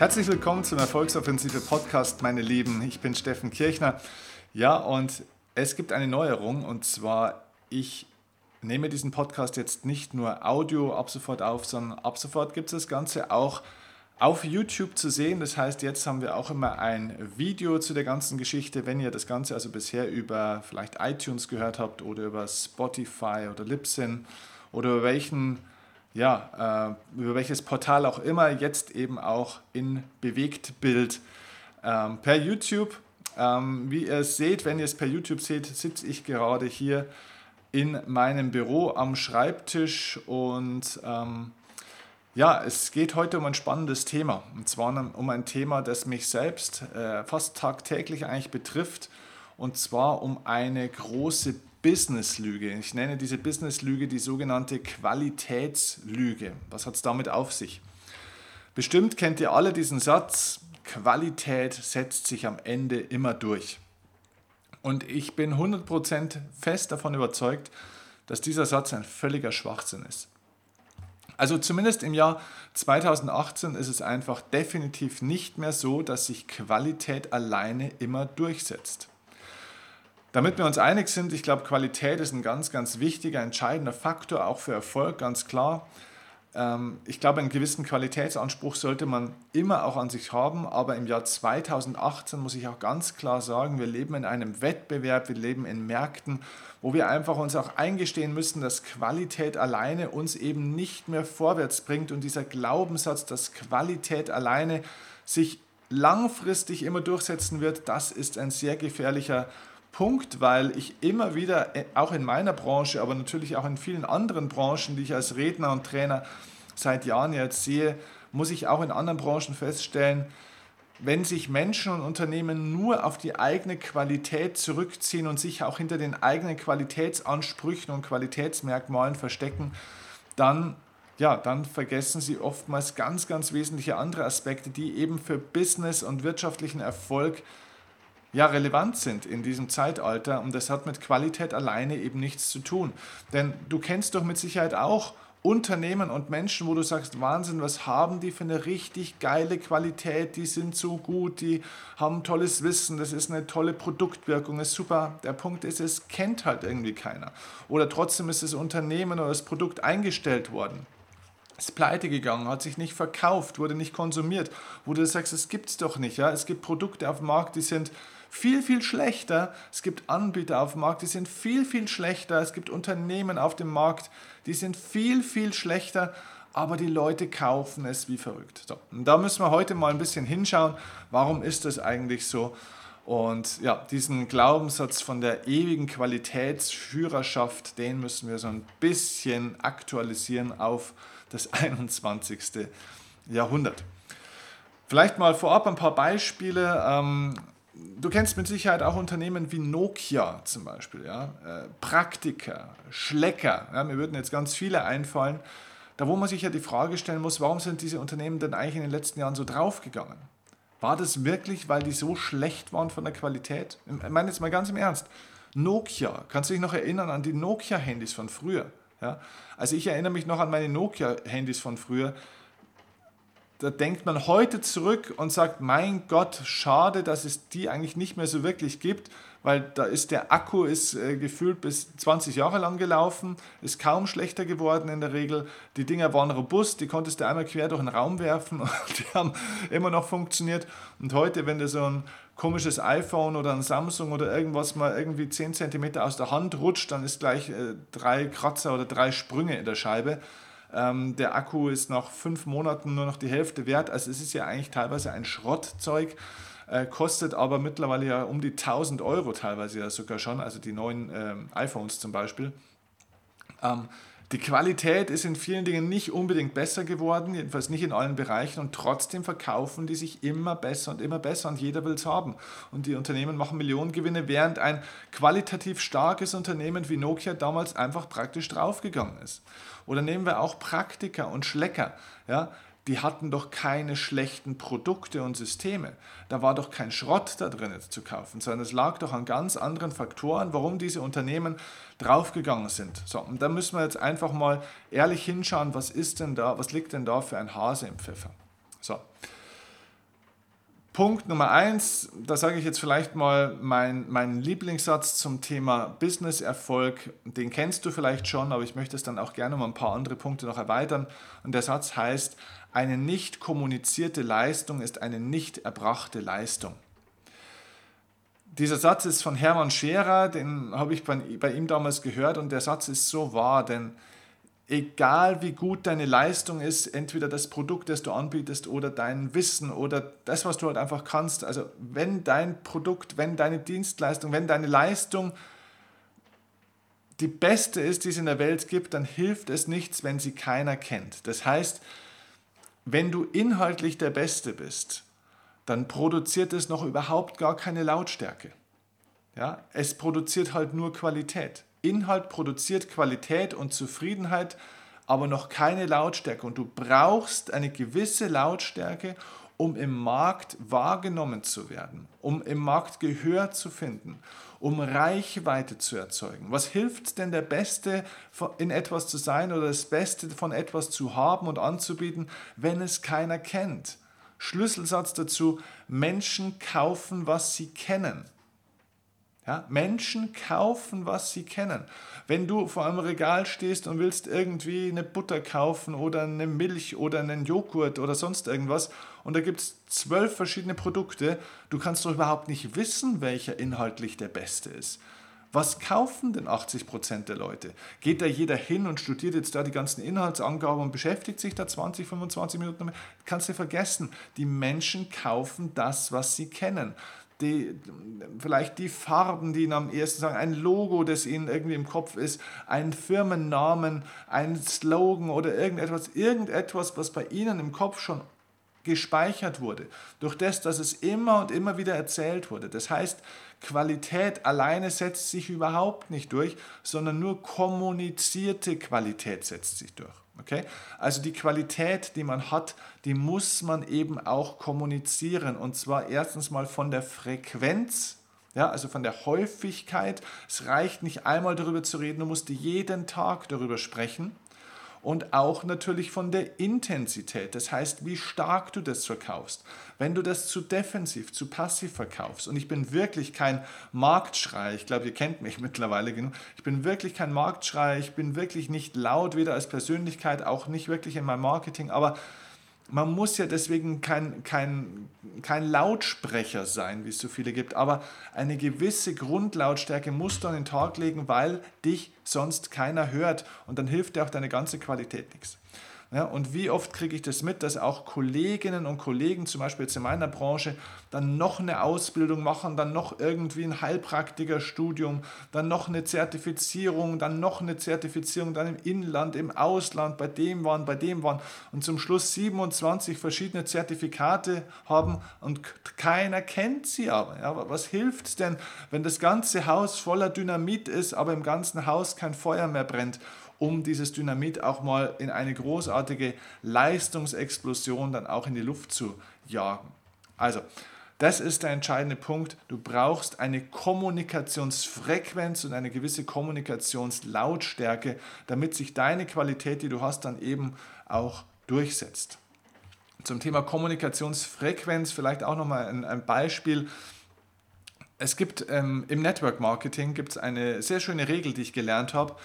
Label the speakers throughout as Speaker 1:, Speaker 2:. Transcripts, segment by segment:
Speaker 1: Herzlich willkommen zum Erfolgsoffensive Podcast, meine Lieben. Ich bin Steffen Kirchner. Ja, und es gibt eine Neuerung und zwar, ich nehme diesen Podcast jetzt nicht nur Audio ab sofort auf, sondern ab sofort gibt es das Ganze auch auf YouTube zu sehen. Das heißt, jetzt haben wir auch immer ein Video zu der ganzen Geschichte. Wenn ihr das Ganze also bisher über vielleicht iTunes gehört habt oder über Spotify oder Libsyn oder über welchen ja, äh, über welches Portal auch immer, jetzt eben auch in Bewegtbild ähm, per YouTube. Ähm, wie ihr seht, wenn ihr es per YouTube seht, sitze ich gerade hier in meinem Büro am Schreibtisch und ähm, ja, es geht heute um ein spannendes Thema und zwar um ein Thema, das mich selbst äh, fast tagtäglich eigentlich betrifft und zwar um eine große Business-Lüge. Ich nenne diese Business-Lüge die sogenannte Qualitätslüge. Was hat es damit auf sich? Bestimmt kennt ihr alle diesen Satz, Qualität setzt sich am Ende immer durch. Und ich bin 100% fest davon überzeugt, dass dieser Satz ein völliger Schwachsinn ist. Also zumindest im Jahr 2018 ist es einfach definitiv nicht mehr so, dass sich Qualität alleine immer durchsetzt. Damit wir uns einig sind, ich glaube, Qualität ist ein ganz, ganz wichtiger, entscheidender Faktor, auch für Erfolg, ganz klar. Ähm, ich glaube, einen gewissen Qualitätsanspruch sollte man immer auch an sich haben, aber im Jahr 2018 muss ich auch ganz klar sagen, wir leben in einem Wettbewerb, wir leben in Märkten, wo wir einfach uns auch eingestehen müssen, dass Qualität alleine uns eben nicht mehr vorwärts bringt und dieser Glaubenssatz, dass Qualität alleine sich langfristig immer durchsetzen wird, das ist ein sehr gefährlicher Punkt, weil ich immer wieder, äh, auch in meiner Branche, aber natürlich auch in vielen anderen Branchen, die ich als Redner und Trainer seit Jahren jetzt sehe, muss ich auch in anderen Branchen feststellen, wenn sich Menschen und Unternehmen nur auf die eigene Qualität zurückziehen und sich auch hinter den eigenen Qualitätsansprüchen und Qualitätsmerkmalen verstecken, dann, ja, dann vergessen sie oftmals ganz, ganz wesentliche andere Aspekte, die eben für Business und wirtschaftlichen Erfolg ja relevant sind in diesem Zeitalter und das hat mit Qualität alleine eben nichts zu tun. Denn du kennst doch mit Sicherheit auch Unternehmen und Menschen, wo du sagst, Wahnsinn, was haben die für eine richtig geile Qualität, die sind so gut, die haben tolles Wissen, das ist eine tolle Produktwirkung, ist super. Der Punkt ist, es kennt halt irgendwie keiner. Oder trotzdem ist das Unternehmen oder das Produkt eingestellt worden ist pleite gegangen, hat sich nicht verkauft, wurde nicht konsumiert, wo du sagst, es gibt es doch nicht. Ja? Es gibt Produkte auf dem Markt, die sind viel, viel schlechter. Es gibt Anbieter auf dem Markt, die sind viel, viel schlechter. Es gibt Unternehmen auf dem Markt, die sind viel, viel schlechter. Aber die Leute kaufen es wie verrückt. So, und da müssen wir heute mal ein bisschen hinschauen, warum ist das eigentlich so? Und ja, diesen Glaubenssatz von der ewigen Qualitätsführerschaft, den müssen wir so ein bisschen aktualisieren auf das 21. Jahrhundert. Vielleicht mal vorab ein paar Beispiele. Du kennst mit Sicherheit auch Unternehmen wie Nokia zum Beispiel, ja? Äh, Praktika, Schlecker. Ja? Mir würden jetzt ganz viele einfallen. Da wo man sich ja die Frage stellen muss, warum sind diese Unternehmen denn eigentlich in den letzten Jahren so draufgegangen? War das wirklich, weil die so schlecht waren von der Qualität? Ich meine jetzt mal ganz im Ernst. Nokia, kannst du dich noch erinnern an die Nokia-Handys von früher? Ja? Also ich erinnere mich noch an meine Nokia-Handys von früher da denkt man heute zurück und sagt, mein Gott, schade, dass es die eigentlich nicht mehr so wirklich gibt, weil da ist der Akku ist äh, gefühlt bis 20 Jahre lang gelaufen, ist kaum schlechter geworden in der Regel. Die Dinger waren robust, die konntest du einmal quer durch den Raum werfen und die haben immer noch funktioniert. Und heute, wenn du so ein komisches iPhone oder ein Samsung oder irgendwas mal irgendwie 10 cm aus der Hand rutscht, dann ist gleich äh, drei Kratzer oder drei Sprünge in der Scheibe. Ähm, der Akku ist nach fünf Monaten nur noch die Hälfte wert. Also es ist ja eigentlich teilweise ein Schrottzeug, äh, kostet aber mittlerweile ja um die 1000 Euro teilweise ja sogar schon, also die neuen ähm, iPhones zum Beispiel. Ähm, die Qualität ist in vielen Dingen nicht unbedingt besser geworden, jedenfalls nicht in allen Bereichen und trotzdem verkaufen die sich immer besser und immer besser und jeder will es haben. Und die Unternehmen machen Millionengewinne, während ein qualitativ starkes Unternehmen wie Nokia damals einfach praktisch draufgegangen ist. Oder nehmen wir auch Praktika und Schlecker. Ja? die hatten doch keine schlechten Produkte und Systeme. Da war doch kein Schrott da drin zu kaufen, sondern es lag doch an ganz anderen Faktoren, warum diese Unternehmen draufgegangen sind. So, und da müssen wir jetzt einfach mal ehrlich hinschauen, was ist denn da, was liegt denn da für ein Hase im Pfeffer. So. Punkt Nummer eins, da sage ich jetzt vielleicht mal meinen mein Lieblingssatz zum Thema Business-Erfolg. Den kennst du vielleicht schon, aber ich möchte es dann auch gerne um ein paar andere Punkte noch erweitern. Und der Satz heißt, eine nicht kommunizierte Leistung ist eine nicht erbrachte Leistung. Dieser Satz ist von Hermann Scherer, den habe ich bei, bei ihm damals gehört und der Satz ist so wahr, denn egal wie gut deine Leistung ist, entweder das Produkt, das du anbietest oder dein Wissen oder das, was du halt einfach kannst, also wenn dein Produkt, wenn deine Dienstleistung, wenn deine Leistung die beste ist, die es in der Welt gibt, dann hilft es nichts, wenn sie keiner kennt. Das heißt, wenn du inhaltlich der Beste bist, dann produziert es noch überhaupt gar keine Lautstärke. Ja, es produziert halt nur Qualität. Inhalt produziert Qualität und Zufriedenheit, aber noch keine Lautstärke. Und du brauchst eine gewisse Lautstärke, um im Markt wahrgenommen zu werden, um im Markt Gehör zu finden, um Reichweite zu erzeugen. Was hilft denn der Beste in etwas zu sein oder das Beste von etwas zu haben und anzubieten, wenn es keiner kennt? Schlüsselsatz dazu, Menschen kaufen, was sie kennen. Ja, Menschen kaufen, was sie kennen. Wenn du vor einem Regal stehst und willst irgendwie eine Butter kaufen oder eine Milch oder einen Joghurt oder sonst irgendwas und da gibt es zwölf verschiedene Produkte, du kannst doch überhaupt nicht wissen, welcher inhaltlich der beste ist. Was kaufen denn 80 Prozent der Leute? Geht da jeder hin und studiert jetzt da die ganzen Inhaltsangaben und beschäftigt sich da 20, 25 Minuten damit? Kannst du vergessen. Die Menschen kaufen das, was sie kennen die, vielleicht die Farben, die ihnen am ersten sagen, ein Logo, das ihnen irgendwie im Kopf ist, ein Firmennamen, ein Slogan oder irgendetwas, irgendetwas, was bei ihnen im Kopf schon gespeichert wurde, durch das, dass es immer und immer wieder erzählt wurde. Das heißt, Qualität alleine setzt sich überhaupt nicht durch, sondern nur kommunizierte Qualität setzt sich durch. Okay? Also die Qualität, die man hat, die muss man eben auch kommunizieren. Und zwar erstens mal von der Frequenz, ja, also von der Häufigkeit. Es reicht nicht einmal darüber zu reden, du musst jeden Tag darüber sprechen und auch natürlich von der Intensität, das heißt, wie stark du das verkaufst. Wenn du das zu defensiv, zu passiv verkaufst, und ich bin wirklich kein Marktschrei, ich glaube, ihr kennt mich mittlerweile genug, ich bin wirklich kein Marktschrei, ich bin wirklich nicht laut, weder als Persönlichkeit, auch nicht wirklich in meinem Marketing, aber man muss ja deswegen kein, kein, kein Lautsprecher sein, wie es so viele gibt, aber eine gewisse Grundlautstärke musst du an den Tag legen, weil dich sonst keiner hört und dann hilft dir auch deine ganze Qualität nichts. Ja, und wie oft kriege ich das mit, dass auch Kolleginnen und Kollegen, zum Beispiel jetzt in meiner Branche, dann noch eine Ausbildung machen, dann noch irgendwie ein Heilpraktikerstudium, dann noch eine Zertifizierung, dann noch eine Zertifizierung, dann im Inland, im Ausland, bei dem waren, bei dem waren und zum Schluss 27 verschiedene Zertifikate haben und keiner kennt sie aber. Ja, was hilft denn, wenn das ganze Haus voller Dynamit ist, aber im ganzen Haus kein Feuer mehr brennt? Um dieses Dynamit auch mal in eine großartige Leistungsexplosion dann auch in die Luft zu jagen. Also, das ist der entscheidende Punkt. Du brauchst eine Kommunikationsfrequenz und eine gewisse Kommunikationslautstärke, damit sich deine Qualität, die du hast, dann eben auch durchsetzt. Zum Thema Kommunikationsfrequenz vielleicht auch nochmal ein, ein Beispiel. Es gibt ähm, im Network Marketing gibt es eine sehr schöne Regel, die ich gelernt habe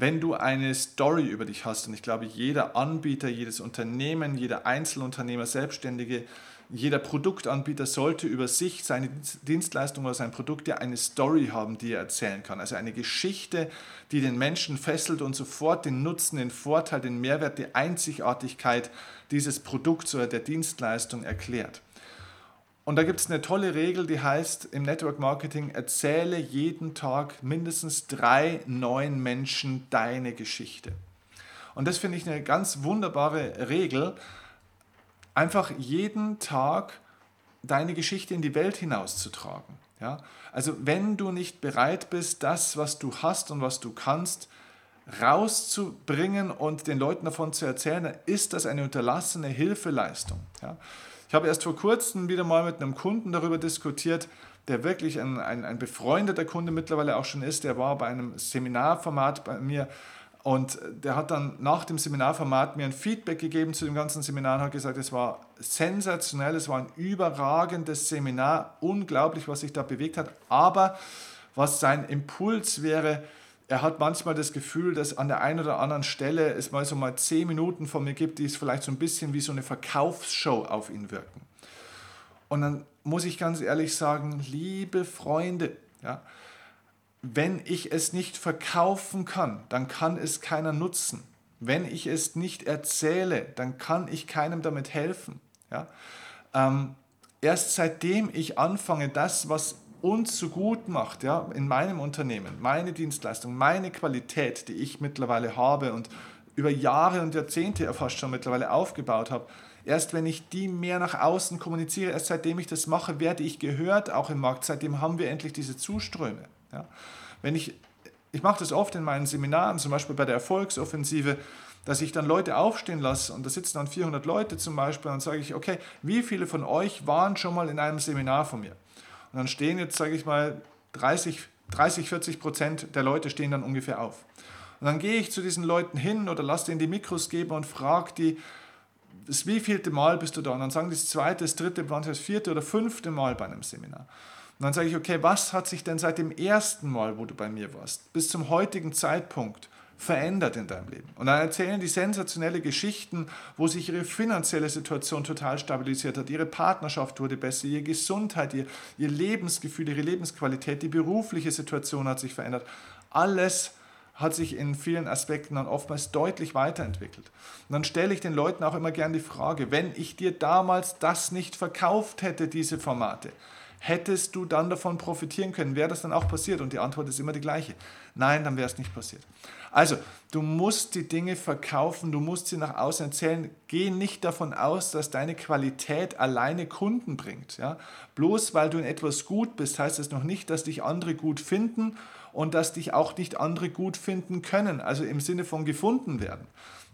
Speaker 1: wenn du eine Story über dich hast, und ich glaube, jeder Anbieter, jedes Unternehmen, jeder Einzelunternehmer, Selbstständige, jeder Produktanbieter sollte über sich, seine Dienstleistung oder sein Produkt ja eine Story haben, die er erzählen kann. Also eine Geschichte, die den Menschen fesselt und sofort den Nutzen, den Vorteil, den Mehrwert, die Einzigartigkeit dieses Produkts oder der Dienstleistung erklärt. Und da gibt es eine tolle Regel, die heißt im Network Marketing, erzähle jeden Tag mindestens drei neuen Menschen deine Geschichte. Und das finde ich eine ganz wunderbare Regel, einfach jeden Tag deine Geschichte in die Welt hinauszutragen. Ja? Also wenn du nicht bereit bist, das, was du hast und was du kannst, rauszubringen und den Leuten davon zu erzählen, dann ist das eine unterlassene Hilfeleistung. Ja? Ich habe erst vor kurzem wieder mal mit einem Kunden darüber diskutiert, der wirklich ein, ein, ein befreundeter Kunde mittlerweile auch schon ist. Der war bei einem Seminarformat bei mir Und der hat dann nach dem Seminarformat mir ein Feedback gegeben zu dem ganzen Seminar und hat gesagt, es war sensationell, es war ein überragendes Seminar, unglaublich, was sich da bewegt hat. Aber was sein Impuls wäre, er hat manchmal das Gefühl, dass an der einen oder anderen Stelle es mal so mal zehn Minuten von mir gibt, die es vielleicht so ein bisschen wie so eine Verkaufsshow auf ihn wirken. Und dann muss ich ganz ehrlich sagen, liebe Freunde, ja, wenn ich es nicht verkaufen kann, dann kann es keiner nutzen. Wenn ich es nicht erzähle, dann kann ich keinem damit helfen. Ja? Ähm, erst seitdem ich anfange, das, was uns so gut macht, ja, in meinem Unternehmen, meine Dienstleistung, meine Qualität, die ich mittlerweile habe und über Jahre und Jahrzehnte ja fast schon mittlerweile aufgebaut habe, erst wenn ich die mehr nach außen kommuniziere, erst seitdem ich das mache, werde ich gehört, auch im Markt, seitdem haben wir endlich diese Zuströme. Ja. Wenn ich, ich mache das oft in meinen Seminaren, zum Beispiel bei der Erfolgsoffensive, dass ich dann Leute aufstehen lasse und da sitzen dann 400 Leute zum Beispiel und sage ich, okay, wie viele von euch waren schon mal in einem Seminar von mir? Und dann stehen jetzt, sage ich mal, 30, 30, 40 Prozent der Leute stehen dann ungefähr auf. Und dann gehe ich zu diesen Leuten hin oder lasse denen die Mikros geben und frage die, das wievielte Mal bist du da? Und dann sagen die das zweite, das dritte, das vierte oder fünfte Mal bei einem Seminar. Und dann sage ich, okay, was hat sich denn seit dem ersten Mal, wo du bei mir warst, bis zum heutigen Zeitpunkt verändert in deinem Leben? Und dann erzählen die sensationelle Geschichten, wo sich ihre finanzielle Situation total stabilisiert hat, ihre Partnerschaft wurde besser, ihre Gesundheit, ihr, ihr Lebensgefühl, ihre Lebensqualität, die berufliche Situation hat sich verändert. Alles hat sich in vielen Aspekten dann oftmals deutlich weiterentwickelt. Und dann stelle ich den Leuten auch immer gern die Frage, wenn ich dir damals das nicht verkauft hätte, diese Formate, hättest du dann davon profitieren können? Wäre das dann auch passiert? Und die Antwort ist immer die gleiche. Nein, dann wäre es nicht passiert. Also, du musst die Dinge verkaufen, du musst sie nach außen erzählen. Geh nicht davon aus, dass deine Qualität alleine Kunden bringt. Ja? Bloß weil du in etwas gut bist, heißt das noch nicht, dass dich andere gut finden und dass dich auch nicht andere gut finden können, also im Sinne von gefunden werden.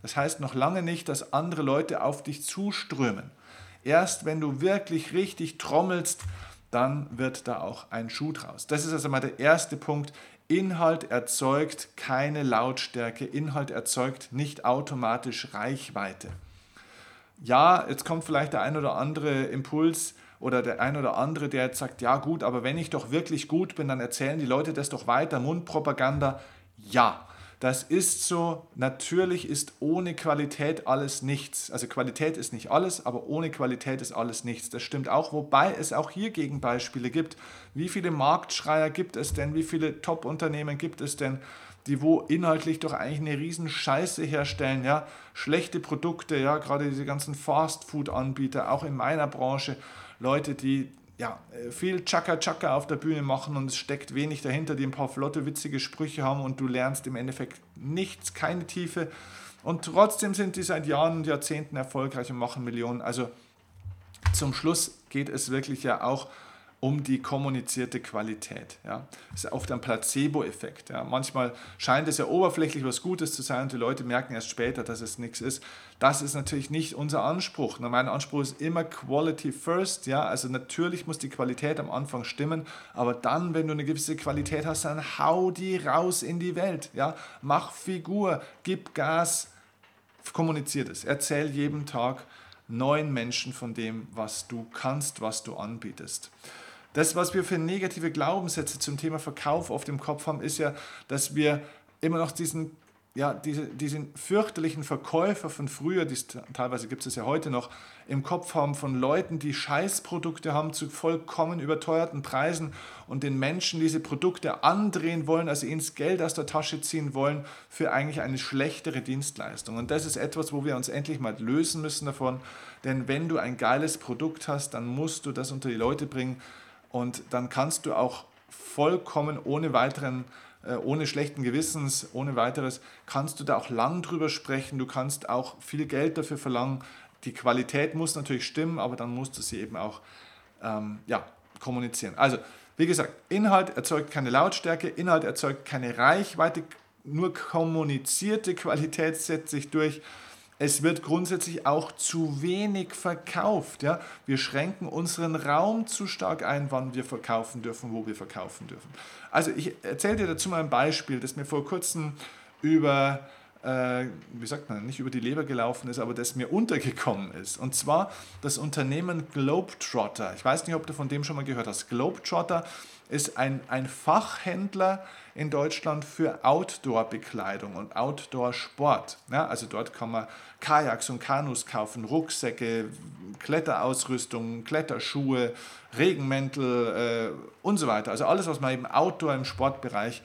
Speaker 1: Das heißt noch lange nicht, dass andere Leute auf dich zuströmen. Erst wenn du wirklich richtig trommelst, dann wird da auch ein Schuh draus. Das ist also mal der erste Punkt. Inhalt erzeugt keine Lautstärke, Inhalt erzeugt nicht automatisch Reichweite. Ja, jetzt kommt vielleicht der ein oder andere Impuls oder der ein oder andere, der jetzt sagt, ja gut, aber wenn ich doch wirklich gut bin, dann erzählen die Leute das doch weiter, Mundpropaganda. Ja, das ist so. Natürlich ist ohne Qualität alles nichts. Also Qualität ist nicht alles, aber ohne Qualität ist alles nichts. Das stimmt auch, wobei es auch hier Gegenbeispiele gibt. Wie viele Marktschreier gibt es denn? Wie viele Top-Unternehmen gibt es denn? die wo inhaltlich doch eigentlich eine riesen Scheiße herstellen, ja, schlechte Produkte, ja, gerade diese ganzen Fast-Food-Anbieter, auch in meiner Branche, Leute, die ja, äh, viel Chaka-Chaka auf der Bühne machen und es steckt wenig dahinter, die ein paar flotte, witzige Sprüche haben und du lernst im Endeffekt nichts, keine Tiefe. Und trotzdem sind die seit Jahren und Jahrzehnten erfolgreich und machen Millionen. Also zum Schluss geht es wirklich ja auch um die kommunizierte Qualität. Ja. Das ist oft ein Placebo-Effekt. Ja. Manchmal scheint es ja oberflächlich was Gutes zu sein und die Leute merken erst später, dass es nichts ist. Das ist natürlich nicht unser Anspruch. Mein Anspruch ist immer Quality First. Ja. Also natürlich muss die Qualität am Anfang stimmen, aber dann, wenn du eine gewisse Qualität hast, dann hau die raus in die Welt. Ja. Mach Figur, gib Gas, kommuniziert es. Erzähl jeden Tag neuen Menschen von dem, was du kannst, was du anbietest. Das, was wir für negative Glaubenssätze zum Thema Verkauf auf dem Kopf haben, ist ja, dass wir immer noch diesen, ja, diese, diesen fürchterlichen Verkäufer von früher, die, teilweise gibt es ja heute noch, im Kopf haben von Leuten, die Scheißprodukte haben zu vollkommen überteuerten Preisen und den Menschen diese Produkte andrehen wollen, also ihnen das Geld aus der Tasche ziehen wollen für eigentlich eine schlechtere Dienstleistung. Und das ist etwas, wo wir uns endlich mal lösen müssen davon, denn wenn du ein geiles Produkt hast, dann musst du das unter die Leute bringen, und dann kannst du auch vollkommen ohne weiteren, äh, ohne schlechten Gewissens, ohne weiteres, kannst du da auch lang drüber sprechen. Du kannst auch viel Geld dafür verlangen. Die Qualität muss natürlich stimmen, aber dann musst du sie eben auch ähm, ja, kommunizieren. Also, wie gesagt, Inhalt erzeugt keine Lautstärke, Inhalt erzeugt keine Reichweite, nur kommunizierte Qualität setzt sich durch es wird grundsätzlich auch zu wenig verkauft. Ja? Wir schränken unseren Raum zu stark ein, wann wir verkaufen dürfen, wo wir verkaufen dürfen. Also ich erzähle dir dazu mal ein Beispiel, das mir vor kurzem über äh, wie sagt man, nicht über die Leber gelaufen ist, aber das mir untergekommen ist. Und zwar das Unternehmen Globetrotter. Ich weiß nicht, ob du von dem schon mal gehört hast. Globetrotter ist ein, ein Fachhändler in Deutschland für Outdoor-Bekleidung und Outdoor-Sport. Ja, also dort kann man Kajaks und Kanus kaufen, Rucksäcke, Kletterausrüstung, Kletterschuhe, Regenmäntel äh, und so weiter. Also alles, was man im Outdoor, im Sportbereich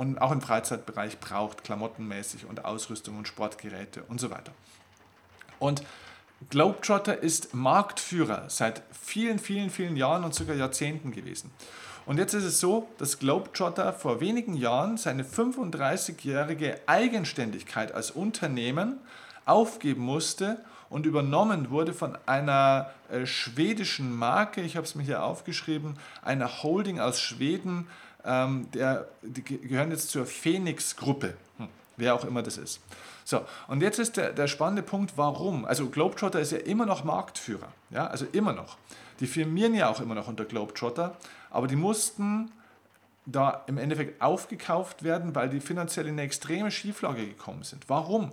Speaker 1: und auch im Freizeitbereich braucht, klamottenmäßig und Ausrüstung und Sportgeräte und so weiter. Und Globetrotter ist Marktführer seit vielen, vielen, vielen Jahren und sogar Jahrzehnten gewesen. Und jetzt ist es so, dass Globetrotter vor wenigen Jahren seine 35-jährige Eigenständigkeit als Unternehmen aufgeben musste und übernommen wurde von einer äh, schwedischen Marke, ich habe es mir hier aufgeschrieben, einer Holding aus Schweden, ähm, der, die gehören jetzt zur Phoenix-Gruppe, hm, wer auch immer das ist. So, und jetzt ist der, der spannende Punkt, warum? Also Globetrotter ist ja immer noch Marktführer, ja, also immer noch. Die firmieren ja auch immer noch unter Globetrotter, aber die mussten da im Endeffekt aufgekauft werden, weil die finanziell in eine extreme Schieflage gekommen sind. Warum?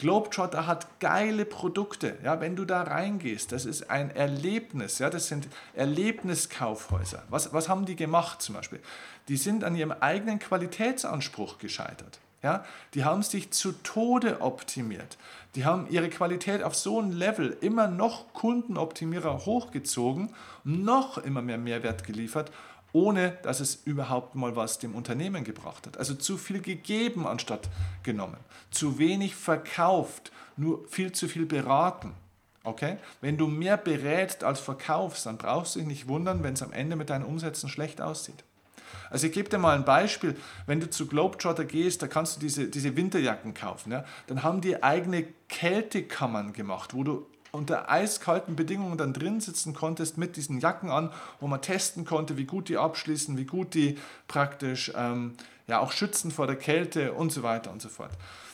Speaker 1: Globetrotter hat geile Produkte. Ja, wenn du da reingehst, das ist ein Erlebnis. Ja, das sind Erlebniskaufhäuser. Was, was haben die gemacht zum Beispiel? Die sind an ihrem eigenen Qualitätsanspruch gescheitert. Ja, die haben sich zu Tode optimiert. Die haben ihre Qualität auf so ein Level immer noch Kundenoptimierer hochgezogen, noch immer mehr Mehrwert geliefert ohne dass es überhaupt mal was dem Unternehmen gebracht hat. Also zu viel gegeben anstatt genommen, zu wenig verkauft, nur viel zu viel beraten. Okay? Wenn du mehr berätst als verkaufst, dann brauchst du dich nicht wundern, wenn es am Ende mit deinen Umsätzen schlecht aussieht. Also ich gebe dir mal ein Beispiel, wenn du zu Globetrotter gehst, da kannst du diese, diese Winterjacken kaufen. Ja? Dann haben die eigene Kältekammern gemacht, wo du unter eiskalten Bedingungen dann drin sitzen konntest mit diesen Jacken an, wo man testen konnte, wie gut die abschließen, wie gut die praktisch ähm, ja auch schützen vor der Kälte und so weiter und so fort.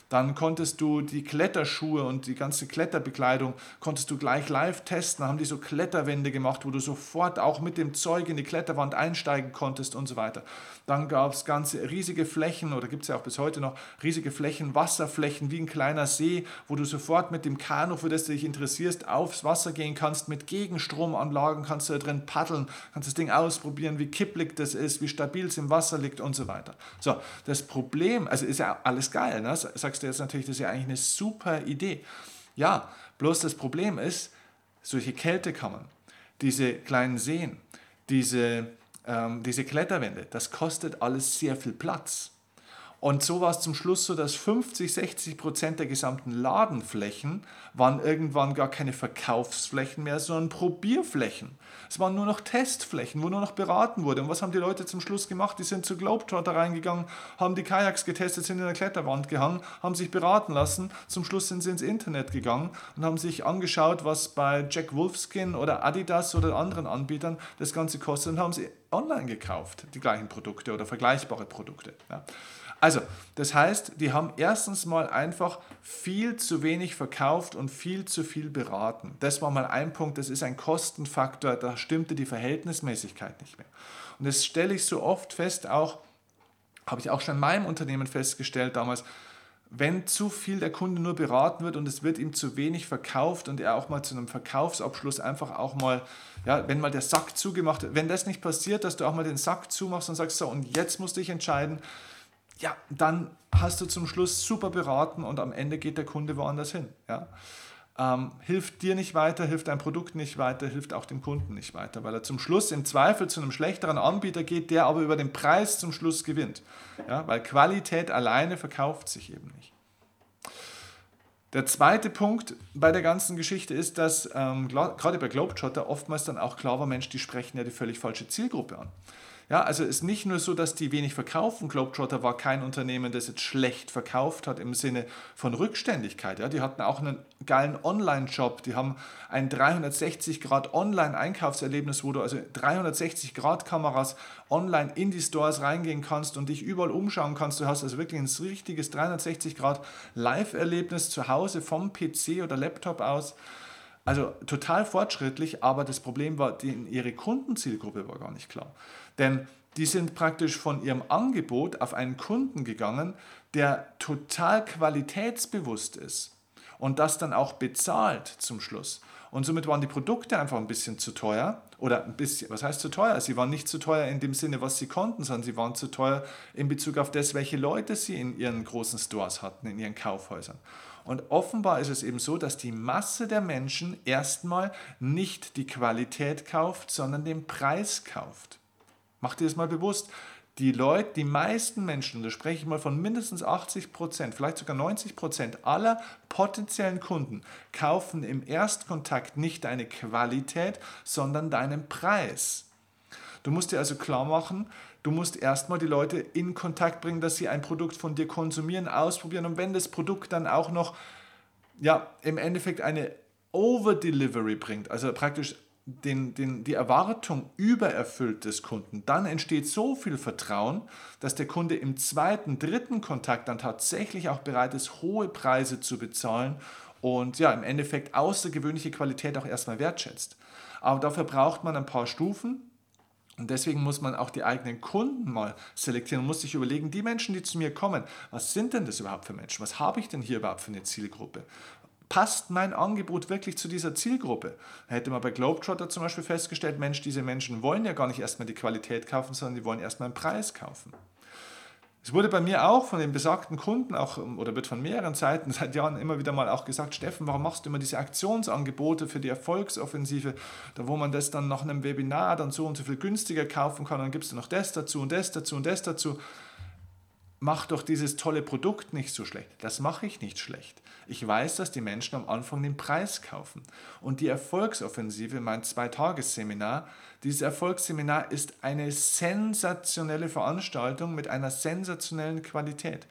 Speaker 1: Dann konntest du die Kletterschuhe und die ganze Kletterbekleidung konntest du gleich live testen. Da haben die so Kletterwände gemacht, wo du sofort auch mit dem Zeug in die Kletterwand einsteigen konntest und so weiter. Dann gab es ganze riesige Flächen oder gibt es ja auch bis heute noch riesige Flächen, Wasserflächen wie ein kleiner See, wo du sofort mit dem Kanu, für das du dich interessierst, aufs Wasser gehen kannst. Mit Gegenstromanlagen kannst du da drin paddeln, kannst das Ding ausprobieren, wie kipplig das ist, wie stabil es im Wasser liegt und so weiter. So, das Problem, also ist ja alles geil, ne? Sagst sagst du jetzt natürlich, das ist ja eigentlich eine super Idee. Ja, bloß das Problem ist, solche Kältekammern, diese kleinen Seen, diese, ähm, diese Kletterwände, das kostet alles sehr viel Platz. Und so war es zum Schluss so, dass 50, 60 Prozent der gesamten Ladenflächen waren irgendwann gar keine Verkaufsflächen mehr, sondern Probierflächen. Es waren nur noch Testflächen, wo nur noch beraten wurde. Und was haben die Leute zum Schluss gemacht? Die sind zu Globetrotter reingegangen, haben die Kajaks getestet, sind in der Kletterwand gehangen, haben sich beraten lassen. Zum Schluss sind sie ins Internet gegangen und haben sich angeschaut, was bei Jack Wolfskin oder Adidas oder anderen Anbietern das Ganze kostet und haben sie online gekauft, die gleichen Produkte oder vergleichbare Produkte. Ja. Also, das heißt, die haben erstens mal einfach viel zu wenig verkauft und viel zu viel beraten. Das war mal ein Punkt, das ist ein Kostenfaktor, da stimmte die Verhältnismäßigkeit nicht mehr. Und das stelle ich so oft fest, auch habe ich auch schon in meinem Unternehmen festgestellt damals, wenn zu viel der Kunde nur beraten wird und es wird ihm zu wenig verkauft und er auch mal zu einem Verkaufsabschluss einfach auch mal, ja, wenn mal der Sack zugemacht wird, wenn das nicht passiert, dass du auch mal den Sack zumachst und sagst, so, und jetzt musst du dich entscheiden, ja, dann hast du zum Schluss super beraten und am Ende geht der Kunde woanders hin. Ja? Ähm, hilft dir nicht weiter, hilft dein Produkt nicht weiter, hilft auch dem Kunden nicht weiter, weil er zum Schluss im Zweifel zu einem schlechteren Anbieter geht, der aber über den Preis zum Schluss gewinnt. Ja? Weil Qualität alleine verkauft sich eben nicht. Der zweite Punkt bei der ganzen Geschichte ist, dass ähm, gerade bei Globetrotter oftmals dann auch klar war, Mensch, die sprechen ja die völlig falsche Zielgruppe an. Ja, also es ist nicht nur so, dass die wenig verkaufen. Globetrotter war kein Unternehmen, das jetzt schlecht verkauft hat im Sinne von Rückständigkeit. Ja, die hatten auch einen geilen Online-Shop. Die haben ein 360-Grad-Online-Einkaufserlebnis, wo du also 360-Grad-Kameras online in die Stores reingehen kannst und dich überall umschauen kannst. Du hast also wirklich ein richtiges 360-Grad-Live-Erlebnis zu Hause vom PC oder Laptop aus. Also total fortschrittlich, aber das Problem war, ihre Kundenzielgruppe war gar nicht klar. Denn die sind praktisch von ihrem Angebot auf einen Kunden gegangen, der total qualitätsbewusst ist und das dann auch bezahlt zum Schluss. Und somit waren die Produkte einfach ein bisschen zu teuer. Oder ein bisschen, was heißt zu teuer? Sie waren nicht zu teuer in dem Sinne, was sie konnten, sondern sie waren zu teuer in Bezug auf das, welche Leute sie in ihren großen Stores hatten, in ihren Kaufhäusern. Und offenbar ist es eben so, dass die Masse der Menschen erstmal nicht die Qualität kauft, sondern den Preis kauft. Macht dir das mal bewusst. Die Leute, die meisten Menschen, da spreche ich mal von mindestens 80 Prozent, vielleicht sogar 90 Prozent aller potenziellen Kunden, kaufen im Erstkontakt nicht deine Qualität, sondern deinen Preis. Du musst dir also klar machen, du musst erstmal die Leute in Kontakt bringen, dass sie ein Produkt von dir konsumieren, ausprobieren und wenn das Produkt dann auch noch ja, im Endeffekt eine Over-Delivery bringt, also praktisch den, den, die Erwartung übererfüllt des Kunden, dann entsteht so viel Vertrauen, dass der Kunde im zweiten, dritten Kontakt dann tatsächlich auch bereit ist, hohe Preise zu bezahlen und ja, im Endeffekt außergewöhnliche Qualität auch erstmal wertschätzt. Aber dafür braucht man ein paar Stufen. Und deswegen muss man auch die eigenen Kunden mal selektieren und muss sich überlegen, die Menschen, die zu mir kommen, was sind denn das überhaupt für Menschen? Was habe ich denn hier überhaupt für eine Zielgruppe? Passt mein Angebot wirklich zu dieser Zielgruppe? Hätte man bei Globetrotter zum Beispiel festgestellt, Mensch, diese Menschen wollen ja gar nicht erstmal die Qualität kaufen, sondern die wollen erstmal einen Preis kaufen. Es wurde bei mir auch von den besagten Kunden auch oder wird von mehreren Seiten seit Jahren immer wieder mal auch gesagt, Steffen, warum machst du immer diese Aktionsangebote für die Erfolgsoffensive, da wo man das dann nach einem Webinar dann so und so viel günstiger kaufen kann, dann gibst du noch das dazu und das dazu und das dazu mach doch dieses tolle Produkt nicht so schlecht. Das mache ich nicht schlecht. Ich weiß, dass die Menschen am Anfang den Preis kaufen. Und die Erfolgsoffensive, mein Zweitagesseminar, dieses Erfolgsseminar ist eine sensationelle Veranstaltung mit einer sensationellen Qualität.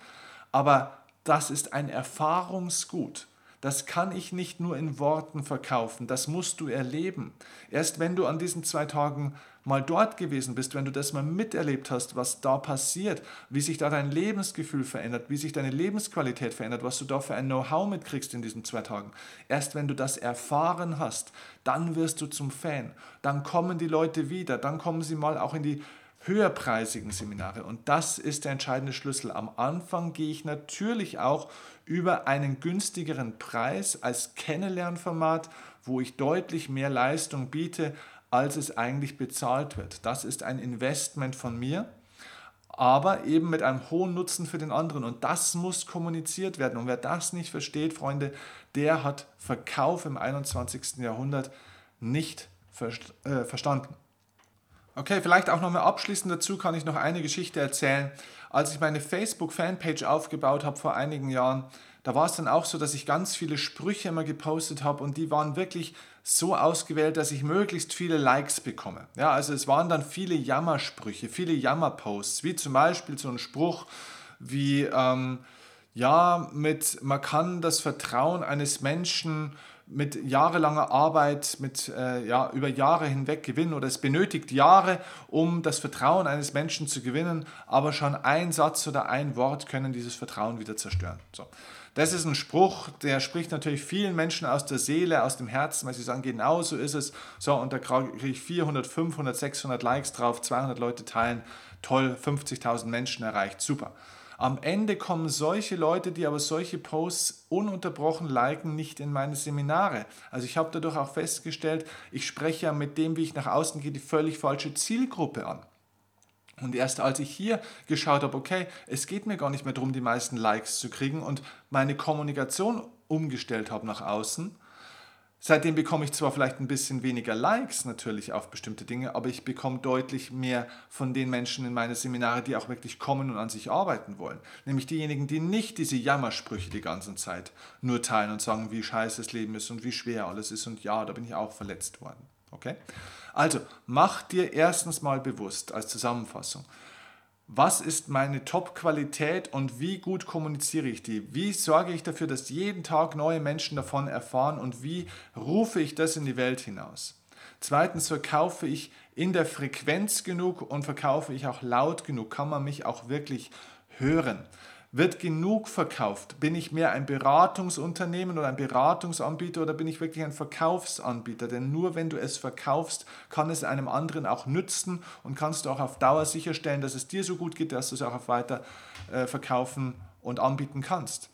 Speaker 1: Aber das ist ein Erfahrungsgut. Das kann ich nicht nur in Worten verkaufen, das musst du erleben. Erst wenn du an diesen zwei Tagen mal dort gewesen bist, wenn du das mal miterlebt hast, was da passiert, wie sich da dein Lebensgefühl verändert, wie sich deine Lebensqualität verändert, was du da für ein Know-how mitkriegst in diesen zwei Tagen. Erst wenn du das erfahren hast, dann wirst du zum Fan. Dann kommen die Leute wieder, dann kommen sie mal auch in die höherpreisigen Seminare. Und das ist der entscheidende Schlüssel. Am Anfang gehe ich natürlich auch über einen günstigeren Preis als Kennenlernformat, wo ich deutlich mehr Leistung biete, als es eigentlich bezahlt wird. Das ist ein Investment von mir, aber eben mit einem hohen Nutzen für den anderen. Und das muss kommuniziert werden. Und wer das nicht versteht, Freunde, der hat Verkauf im 21. Jahrhundert nicht äh, verstanden. Okay, vielleicht auch nochmal abschließend dazu kann ich noch eine Geschichte erzählen. Als ich meine Facebook-Fanpage aufgebaut habe vor einigen Jahren, da war es dann auch so, dass ich ganz viele Sprüche immer gepostet habe und die waren wirklich so ausgewählt, dass ich möglichst viele Likes bekomme. Ja, also es waren dann viele Jammersprüche, viele Jammerposts, wie zum Beispiel so ein Spruch wie, ähm, ja, mit, man kann das Vertrauen eines Menschen mit jahrelanger Arbeit, mit, äh, ja, über Jahre hinweg gewinnen oder es benötigt Jahre, um das Vertrauen eines Menschen zu gewinnen, aber schon ein Satz oder ein Wort können dieses Vertrauen wieder zerstören. So. Das ist ein Spruch, der spricht natürlich vielen Menschen aus der Seele, aus dem Herzen, weil sie sagen, genau so ist es. So, und da kriege ich 400, 500, 600 Likes drauf, 200 Leute teilen, toll, 50.000 Menschen erreicht, super. Am Ende kommen solche Leute, die aber solche Posts ununterbrochen liken, nicht in meine Seminare. Also ich habe dadurch auch festgestellt, ich spreche ja mit dem, wie ich nach außen gehe, die völlig falsche Zielgruppe an. Und erst als ich hier geschaut habe, okay, es geht mir gar nicht mehr darum, die meisten Likes zu kriegen und meine Kommunikation umgestellt habe nach außen, Seitdem bekomme ich zwar vielleicht ein bisschen weniger Likes natürlich auf bestimmte Dinge, aber ich bekomme deutlich mehr von den Menschen in meine Seminare, die auch wirklich kommen und an sich arbeiten wollen. Nämlich diejenigen, die nicht diese Jammersprüche die ganze Zeit nur teilen und sagen, wie scheiße das Leben ist und wie schwer alles ist und ja, da bin ich auch verletzt worden. Okay? Also, mach dir erstens mal bewusst als Zusammenfassung, was ist meine Top-Qualität und wie gut kommuniziere ich die? Wie sorge ich dafür, dass jeden Tag neue Menschen davon erfahren und wie rufe ich das in die Welt hinaus? Zweitens verkaufe ich in der Frequenz genug und verkaufe ich auch laut genug? Kann man mich auch wirklich hören? Wird genug verkauft? Bin ich mehr ein Beratungsunternehmen oder ein Beratungsanbieter oder bin ich wirklich ein Verkaufsanbieter? Denn nur wenn du es verkaufst, kann es einem anderen auch nützen und kannst du auch auf Dauer sicherstellen, dass es dir so gut geht, dass du es auch weiter äh, verkaufen und anbieten kannst.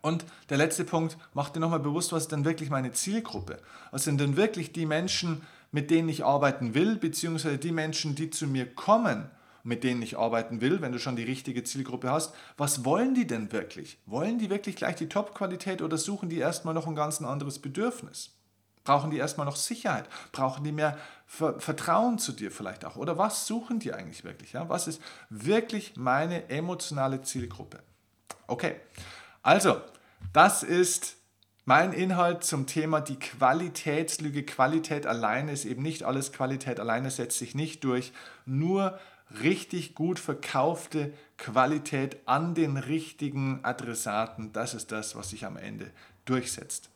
Speaker 1: Und der letzte Punkt, mach dir nochmal bewusst, was ist denn wirklich meine Zielgruppe? Was sind denn wirklich die Menschen, mit denen ich arbeiten will, beziehungsweise die Menschen, die zu mir kommen mit denen ich arbeiten will, wenn du schon die richtige Zielgruppe hast, was wollen die denn wirklich? Wollen die wirklich gleich die Top-Qualität oder suchen die erstmal noch ein ganz anderes Bedürfnis? Brauchen die erstmal noch Sicherheit? Brauchen die mehr Vertrauen zu dir vielleicht auch? Oder was suchen die eigentlich wirklich? Ja? Was ist wirklich meine emotionale Zielgruppe? Okay, also das ist mein Inhalt zum Thema die Qualitätslüge. Qualität alleine ist eben nicht alles. Qualität alleine setzt sich nicht durch. Nur richtig gut verkaufte Qualität an den richtigen Adressaten, das ist das, was sich am Ende durchsetzt.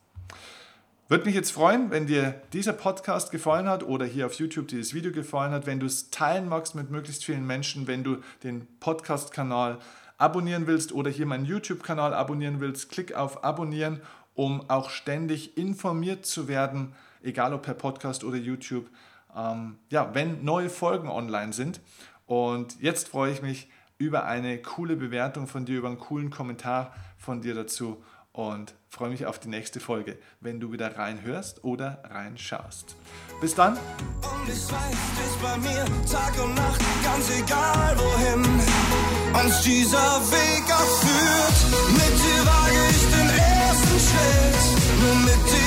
Speaker 1: Würde mich jetzt freuen, wenn dir dieser Podcast gefallen hat oder hier auf YouTube dieses Video gefallen hat, wenn du es teilen magst mit möglichst vielen Menschen, wenn du den Podcast-Kanal abonnieren willst oder hier meinen YouTube-Kanal abonnieren willst, klick auf Abonnieren, um auch ständig informiert zu werden, egal ob per Podcast oder YouTube, ähm, ja, wenn neue Folgen online sind. Und jetzt freue ich mich über eine coole Bewertung von dir, über einen coolen Kommentar von dir dazu und freue mich auf die nächste Folge, wenn du wieder reinhörst oder reinschaust. Bis dann. Und ich weiß, dich bei mir Tag und Nacht, ganz egal wohin uns dieser Weg auch führt. Mit dir wage ich den ersten Schritt, nur mit dir.